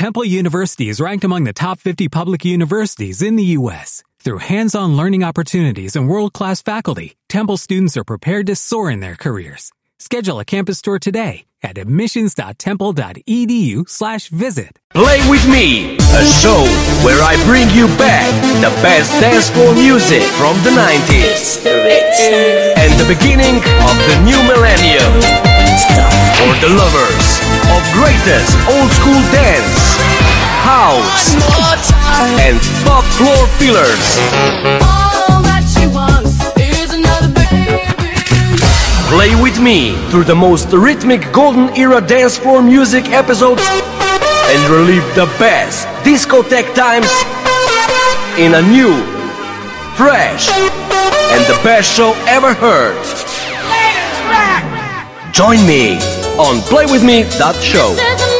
Temple University is ranked among the top 50 public universities in the U.S. Through hands-on learning opportunities and world-class faculty, Temple students are prepared to soar in their careers. Schedule a campus tour today at admissions.temple.edu slash visit. Play with me, a show where I bring you back the best dance floor music from the 90s and the beginning of the new millennium. For the lovers of greatest old school dance, house, and top floor fillers. Play with me through the most rhythmic golden era dance floor music episodes and relive the best discotheque times in a new, fresh, and the best show ever heard. Join me on playwithme.show.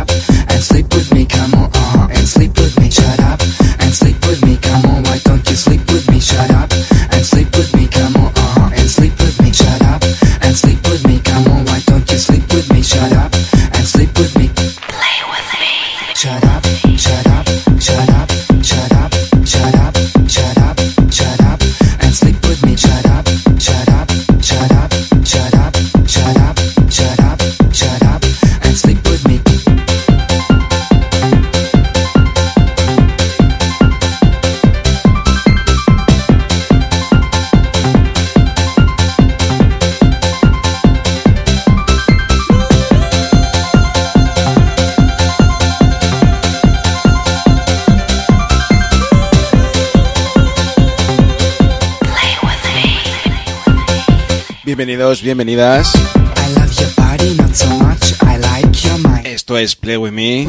your mind. Esto es Play With Me,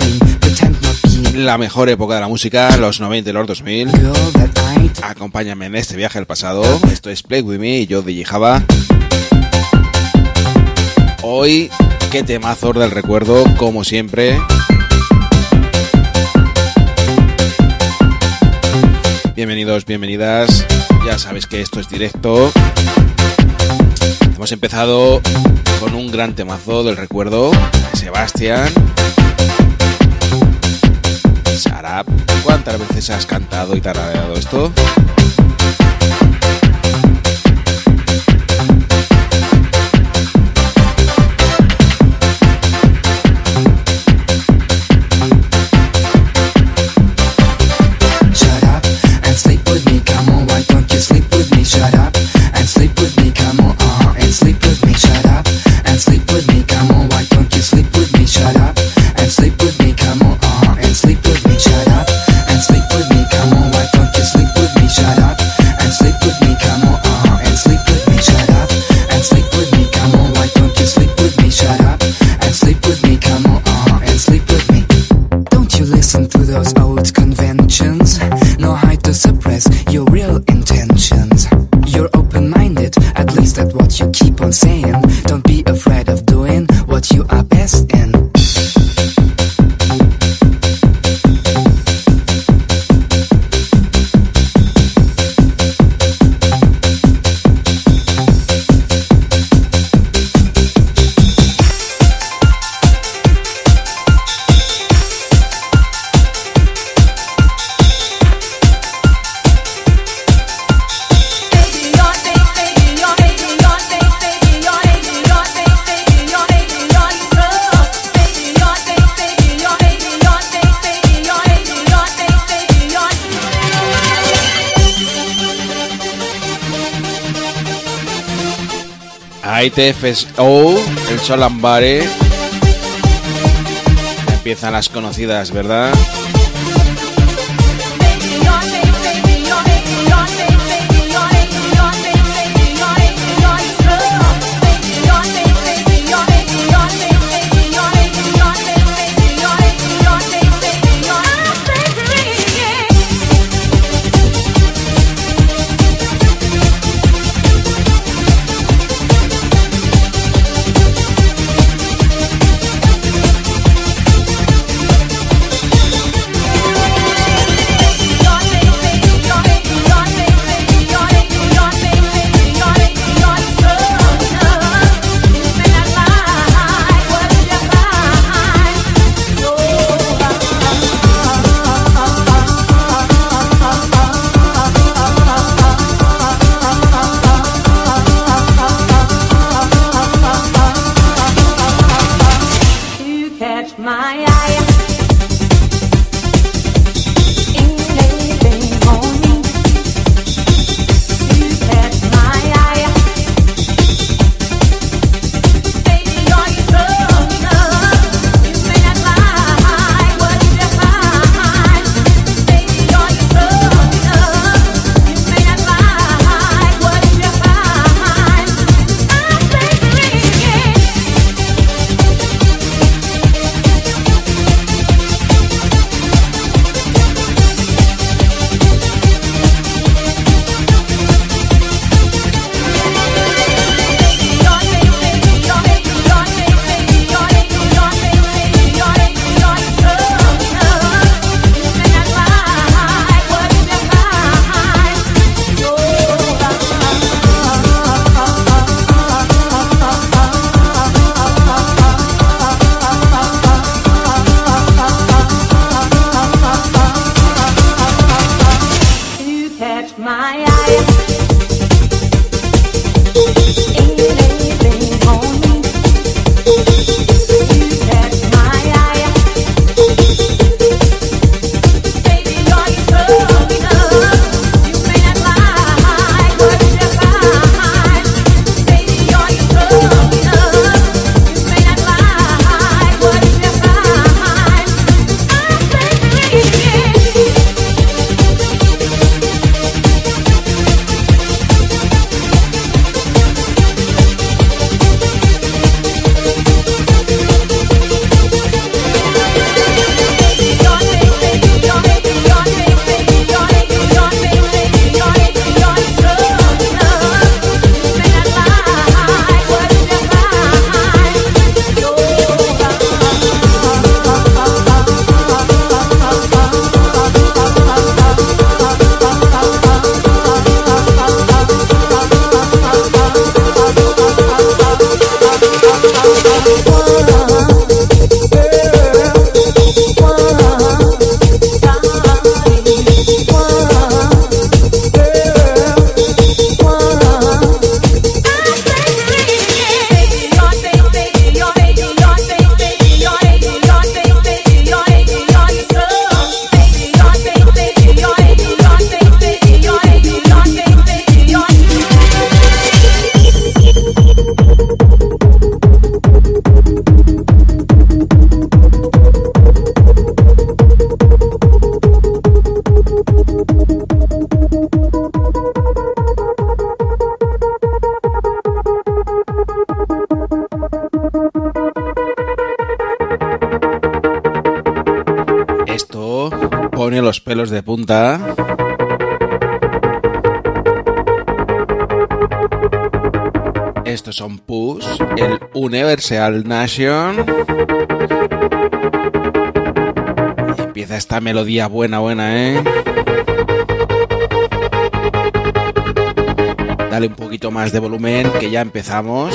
la mejor época de la música, los 90 y los 2000. girl that I Acompáñame en este viaje al pasado. Esto es Play With Me y yo de Java. Hoy, qué temazos del recuerdo, como siempre. Bienvenidos, bienvenidas. Ya sabes que esto es directo. Hemos empezado con un gran temazo del recuerdo. Sebastián. Sarap. ¿Cuántas veces has cantado y tarareado esto? ITFSO, el Solambare. Empiezan las conocidas, ¿verdad? ay, ay. Punta. Estos son Push, el Universal Nation. empieza esta melodía buena, buena, ¿eh? Dale un poquito más de volumen, que ya empezamos.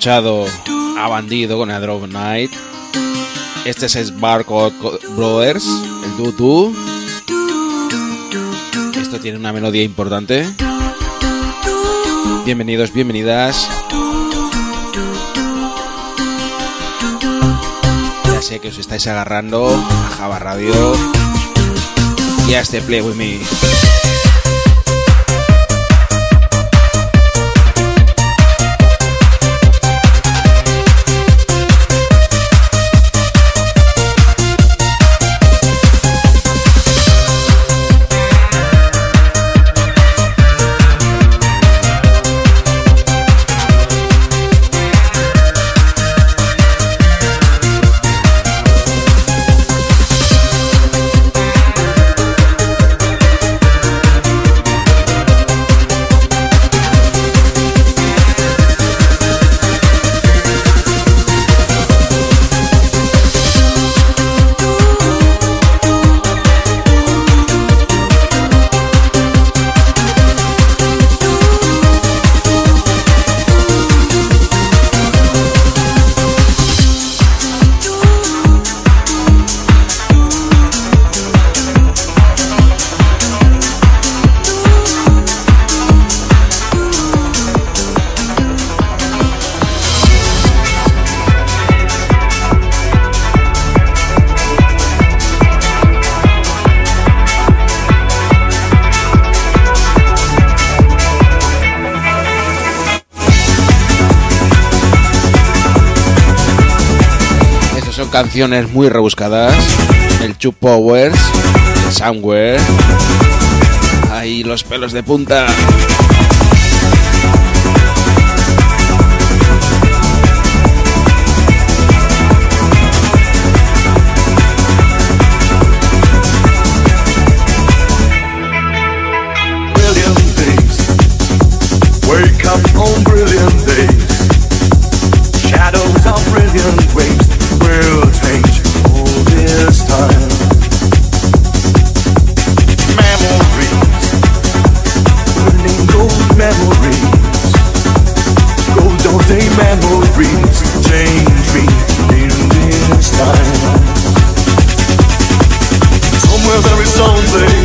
Escuchado a Bandido con A Drop Night. Este es Barcode Brothers, el Dudu. Esto tiene una melodía importante. Bienvenidos, bienvenidas. Ya sé que os estáis agarrando a Java Radio y a este Play With Me. Muy rebuscadas. El Two Powers, el Somewhere. Ahí los pelos de punta. lonely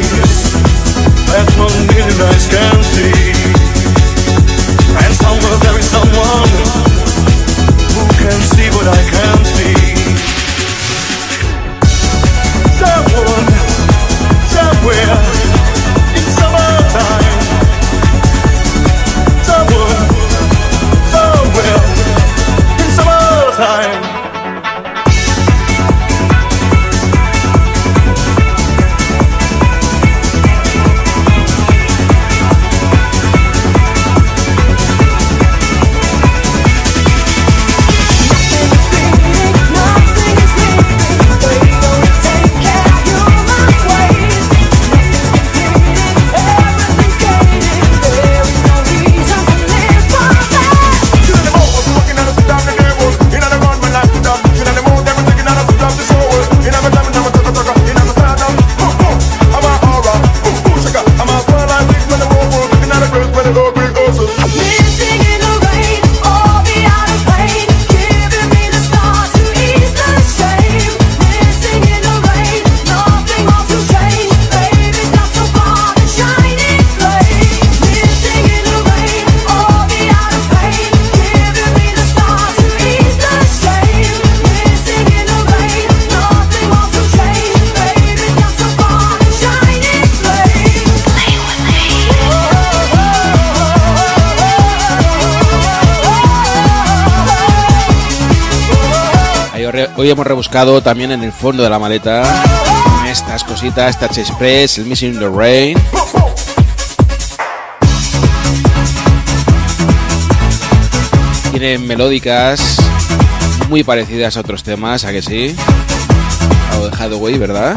hoy hemos rebuscado también en el fondo de la maleta estas cositas, Touch Express, el Missing the Rain. Tienen melódicas muy parecidas a otros temas, ¿a que sí? O de Hathaway, ¿verdad?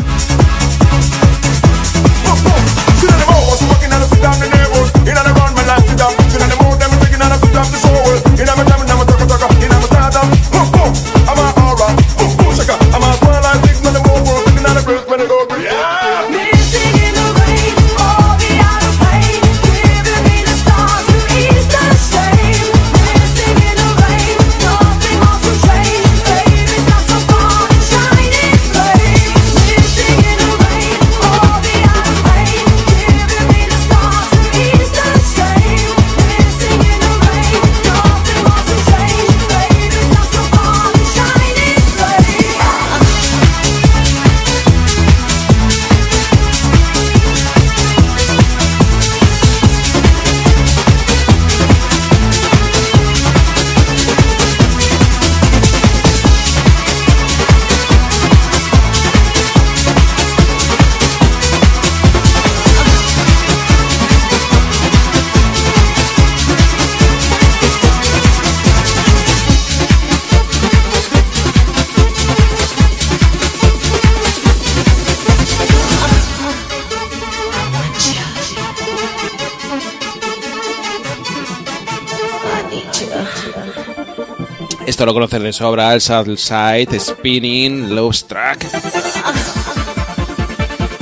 Esto lo conoces de sobra, el Side, Spinning, Love Track.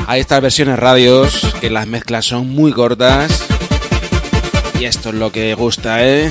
Hay estas versiones radios que las mezclas son muy cortas. Y esto es lo que gusta, ¿eh?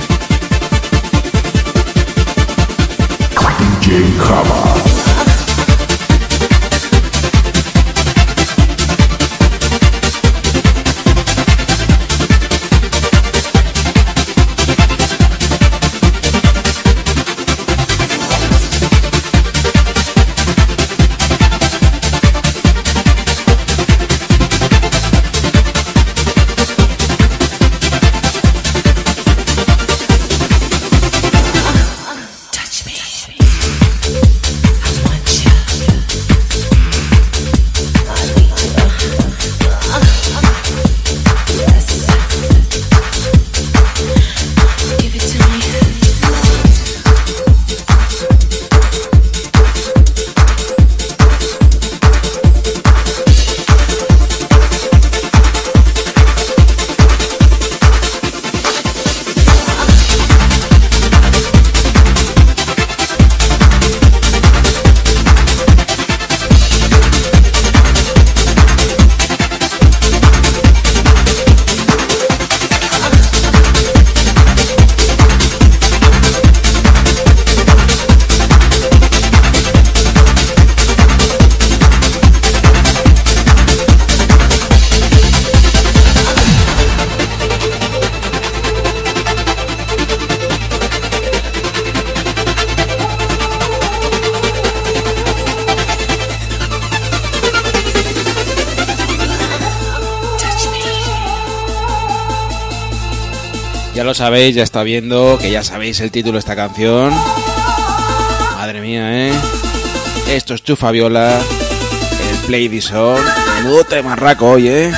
Sabéis, ya está viendo, que ya sabéis el título de esta canción. Madre mía, ¿eh? Esto es tu Fabiola, el Play This On. Menudo tema hoy, ¿eh?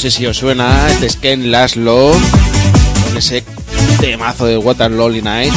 Sé si os suena, este es Ken Laszlo, con ese temazo de Water Lonely Night.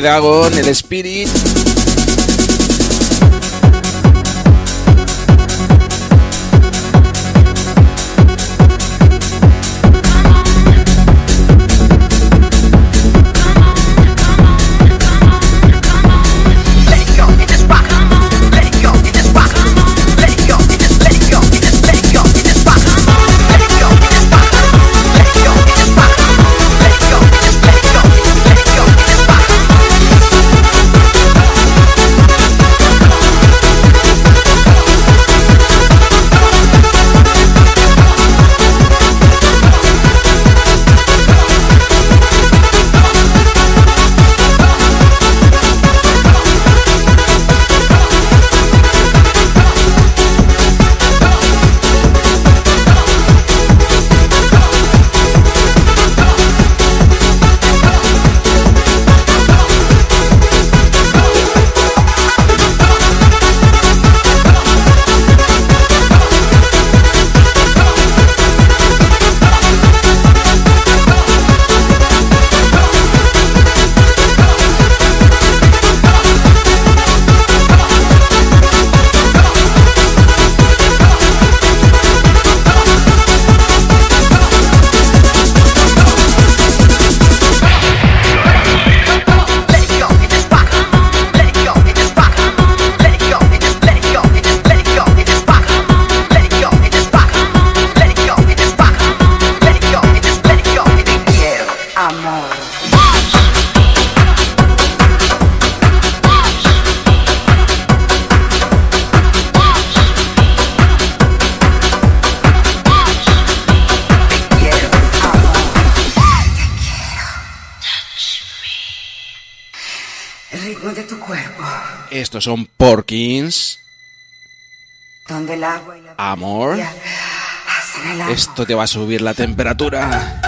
Dragon, el espíritu Amor, esto te va a subir la temperatura.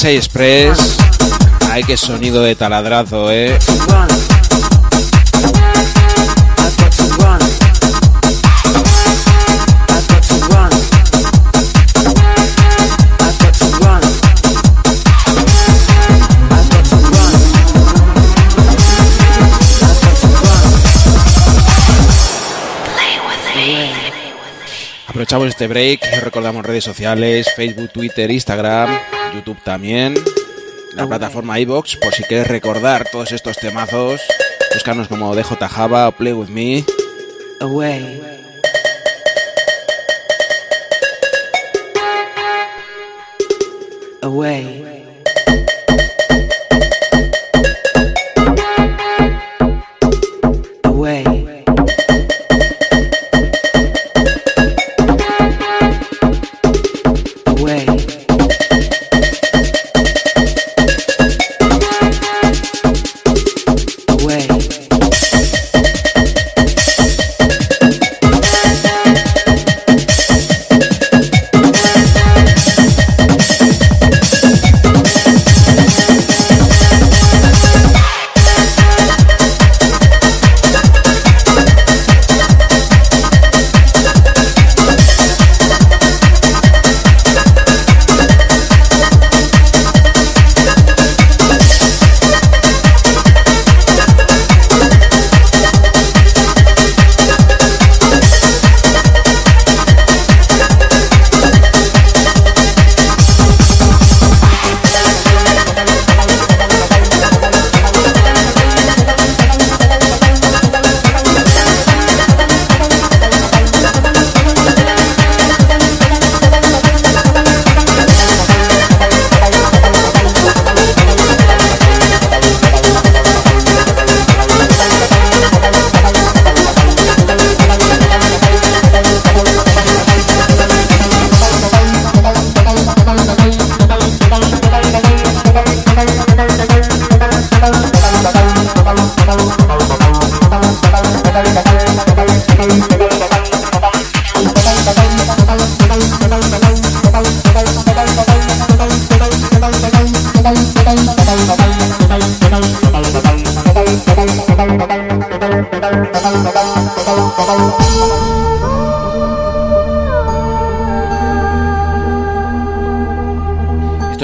Chase Express. Ay, qué sonido de taladrazo, eh. Aprovechamos este break, recordamos redes sociales, Facebook, Twitter, Instagram, YouTube también, la plataforma iBox, por si quieres recordar todos estos temazos, buscarnos como DJ Java o Play With Me. Away.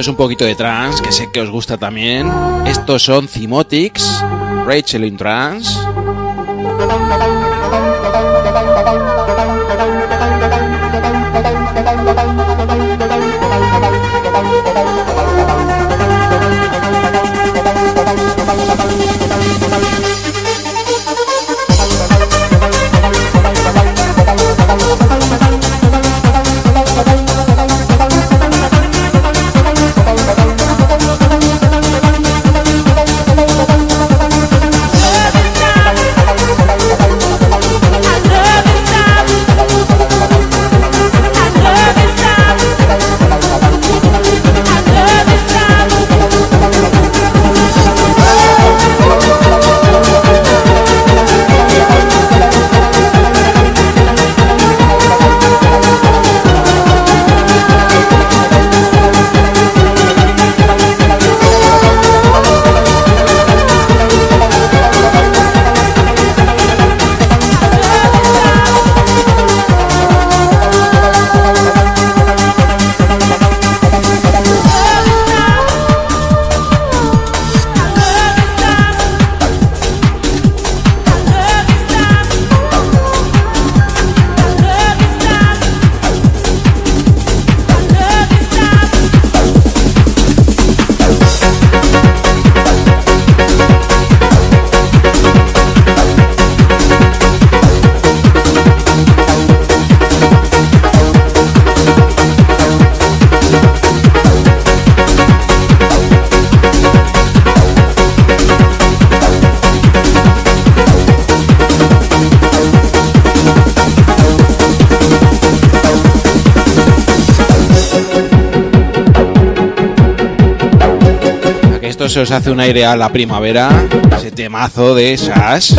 Un poquito de trance, que sé que os gusta también. Estos son Cimotics, Rachel in Trance. Se os hace un aire a la primavera, ese temazo de Sash.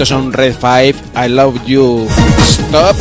Estos son Red 5, I Love You. Stop.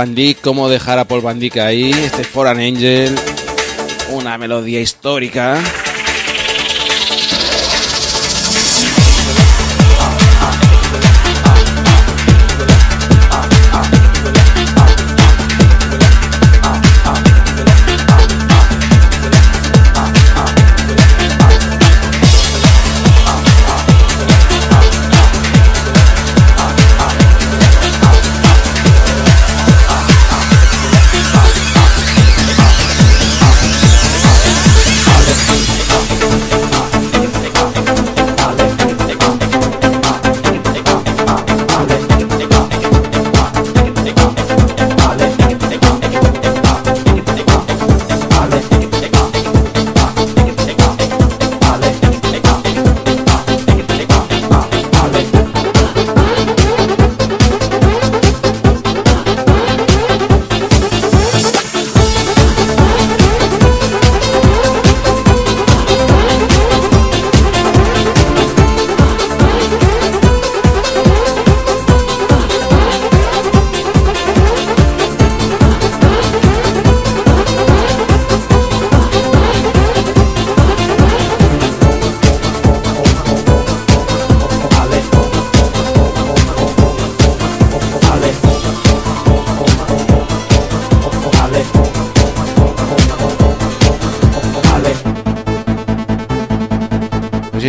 Van cómo dejar a Paul Van ahí, este Foreign Angel, una melodía histórica.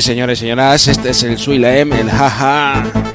Señores y señoras, este es el Suilem, el jaja.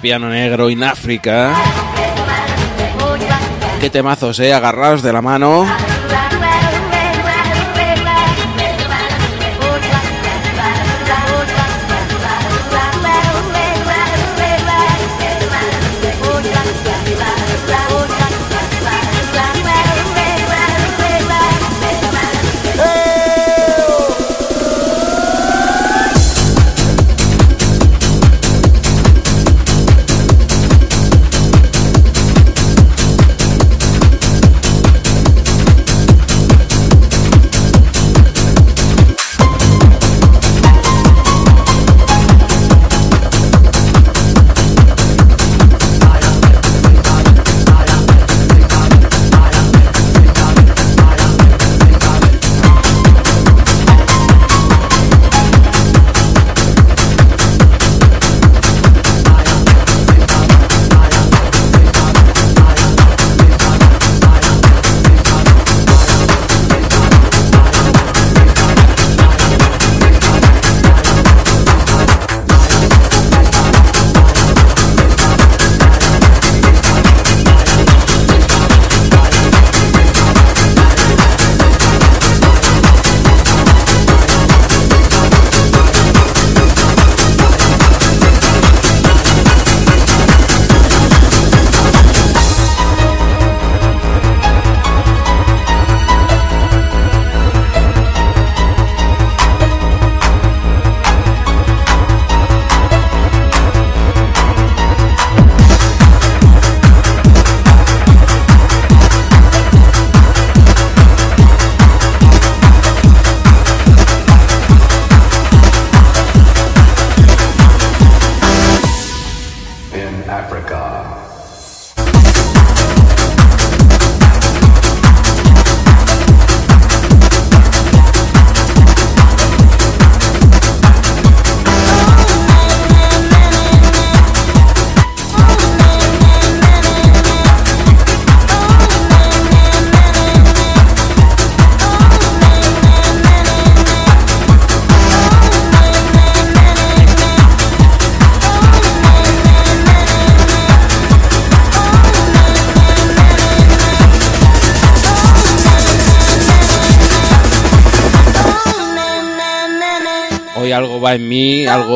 Piano negro en África. Qué temazos, eh, agarrados de la mano.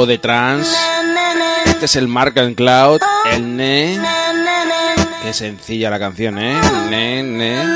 De trans. Este es el Mark and Cloud, el Ne. Qué sencilla la canción, ¿eh? Ne, ne.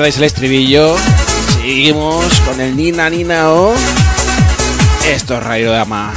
Perdáis el estribillo. Seguimos con el Nina Nina O. Esto es Rayo Dama.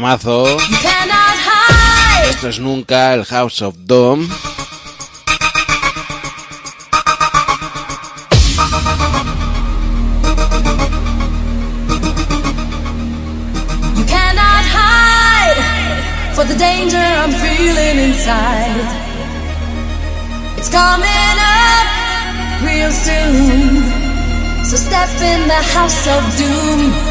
temazo. Esto es nunca el House of Dome. You cannot hide for the danger I'm feeling inside. It's coming up real soon. So step in the house of doom.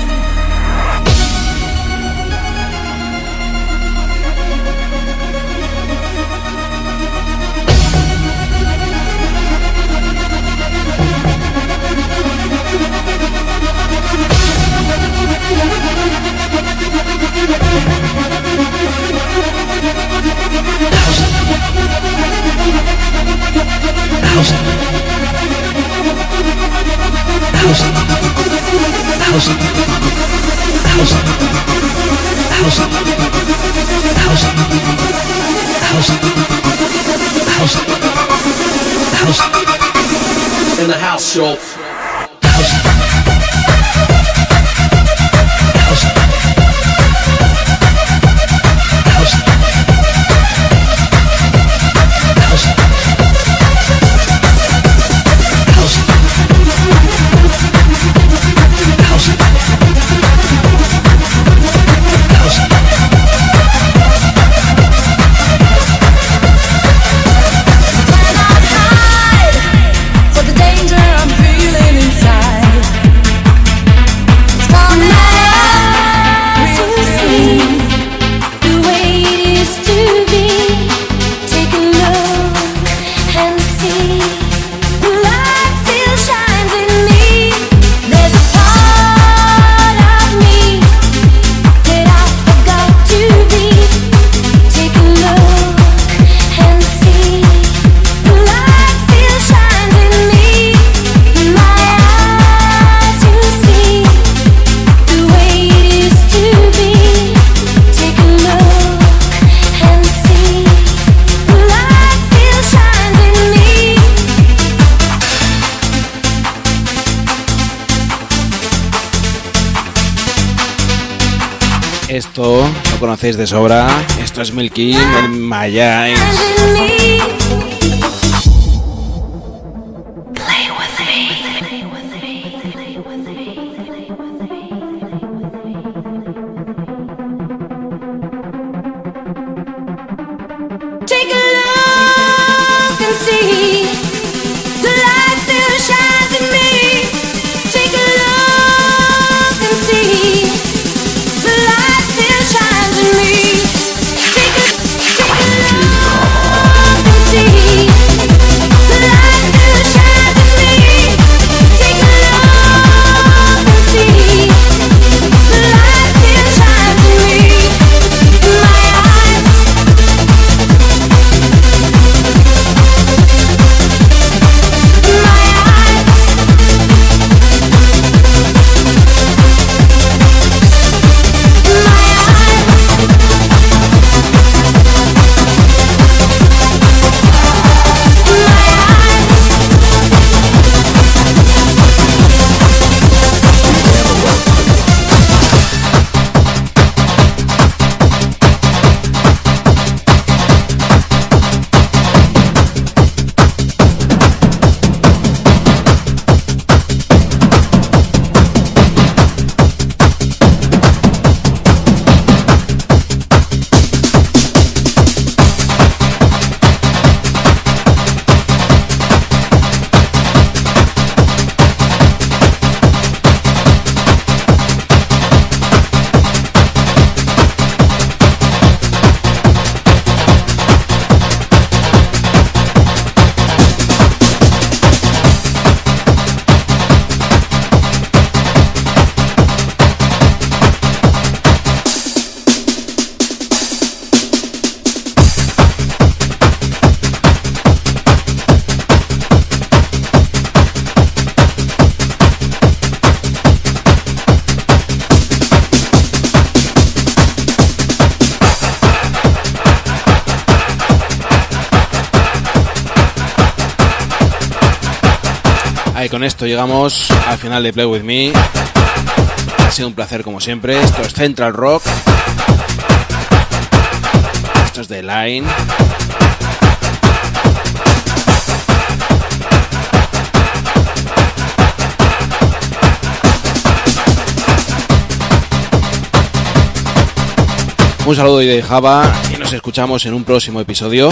in the house, Schultz. Cosas. esto lo conocéis de sobra. Esto es Milky, el Mayais. con esto llegamos al final de Play With Me. Ha sido un placer como siempre. Esto es Central Rock. Esto es The Line. Un saludo y de Java y nos escuchamos en un próximo episodio.